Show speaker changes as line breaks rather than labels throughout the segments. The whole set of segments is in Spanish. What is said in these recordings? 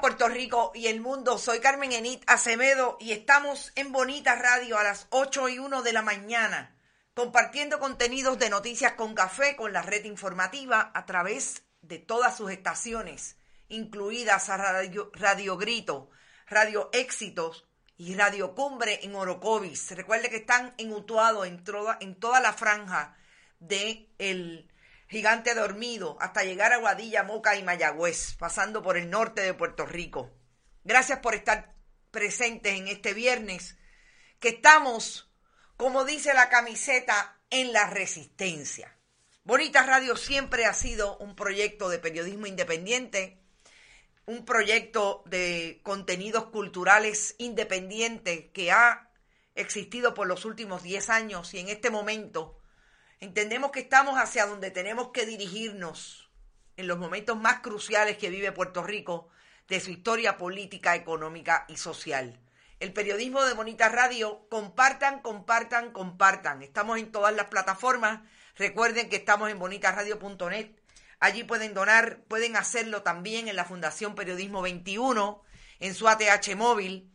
Puerto Rico y el mundo. Soy Carmen Enit Acevedo y estamos en Bonita Radio a las 8 y 1 de la mañana, compartiendo contenidos de noticias con café con la red informativa a través de todas sus estaciones, incluidas a Radio, Radio Grito, Radio Éxitos y Radio Cumbre en Orocovis. Recuerde que están en Utuado, en toda, en toda la franja de el Gigante Dormido, hasta llegar a Guadilla, Moca y Mayagüez, pasando por el norte de Puerto Rico. Gracias por estar presentes en este viernes, que estamos, como dice la camiseta, en la resistencia. Bonita Radio siempre ha sido un proyecto de periodismo independiente, un proyecto de contenidos culturales independiente que ha existido por los últimos 10 años y en este momento Entendemos que estamos hacia donde tenemos que dirigirnos en los momentos más cruciales que vive Puerto Rico de su historia política, económica y social. El periodismo de Bonita Radio, compartan, compartan, compartan. Estamos en todas las plataformas. Recuerden que estamos en bonitaradio.net. Allí pueden donar, pueden hacerlo también en la Fundación Periodismo 21, en su ATH móvil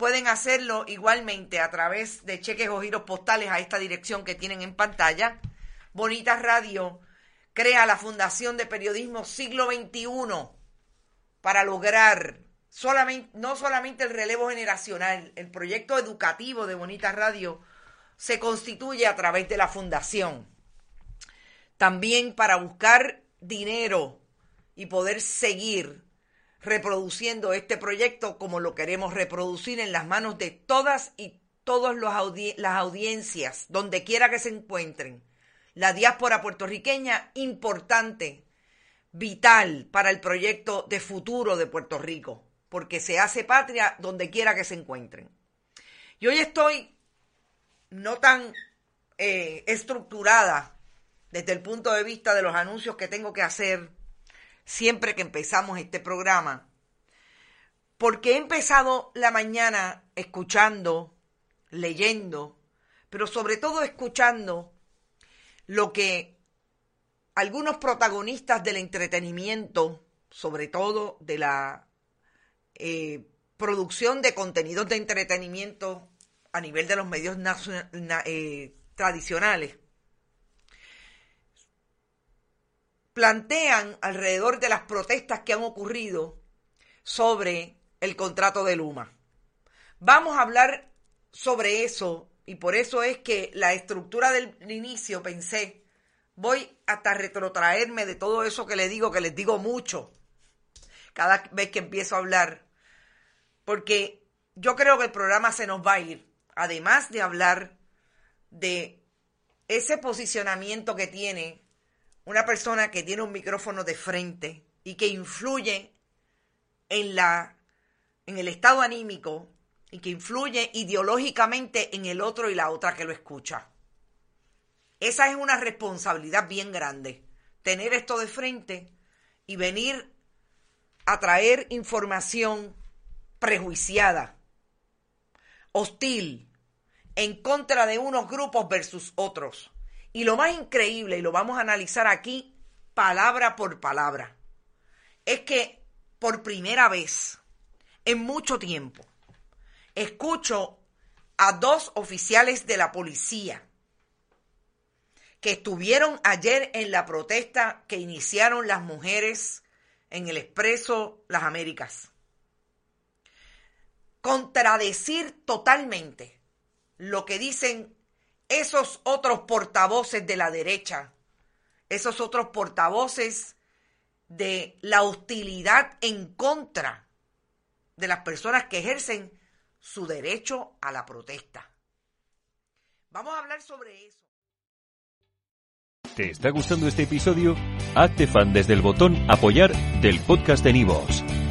Pueden hacerlo igualmente a través de cheques o giros postales a esta dirección que tienen en pantalla. Bonita Radio crea la Fundación de Periodismo Siglo XXI para lograr no solamente el relevo generacional, el proyecto educativo de Bonita Radio se constituye a través de la fundación. También para buscar dinero y poder seguir reproduciendo este proyecto como lo queremos reproducir en las manos de todas y todas las audiencias, donde quiera que se encuentren. La diáspora puertorriqueña, importante, vital para el proyecto de futuro de Puerto Rico, porque se hace patria donde quiera que se encuentren. Y hoy estoy no tan eh, estructurada desde el punto de vista de los anuncios que tengo que hacer siempre que empezamos este programa, porque he empezado la mañana escuchando, leyendo, pero sobre todo escuchando lo que algunos protagonistas del entretenimiento, sobre todo de la eh, producción de contenidos de entretenimiento a nivel de los medios eh, tradicionales, plantean alrededor de las protestas que han ocurrido sobre el contrato de Luma. Vamos a hablar sobre eso y por eso es que la estructura del inicio pensé, voy hasta retrotraerme de todo eso que le digo, que les digo mucho cada vez que empiezo a hablar, porque yo creo que el programa se nos va a ir, además de hablar de ese posicionamiento que tiene una persona que tiene un micrófono de frente y que influye en la en el estado anímico y que influye ideológicamente en el otro y la otra que lo escucha. Esa es una responsabilidad bien grande, tener esto de frente y venir a traer información prejuiciada, hostil, en contra de unos grupos versus otros. Y lo más increíble, y lo vamos a analizar aquí palabra por palabra, es que por primera vez en mucho tiempo escucho a dos oficiales de la policía que estuvieron ayer en la protesta que iniciaron las mujeres en el Expreso Las Américas. Contradecir totalmente lo que dicen esos otros portavoces de la derecha, esos otros portavoces de la hostilidad en contra de las personas que ejercen su derecho a la protesta. Vamos a hablar sobre eso.
¿Te está gustando este episodio? Hazte fan desde el botón apoyar del podcast de Nivos.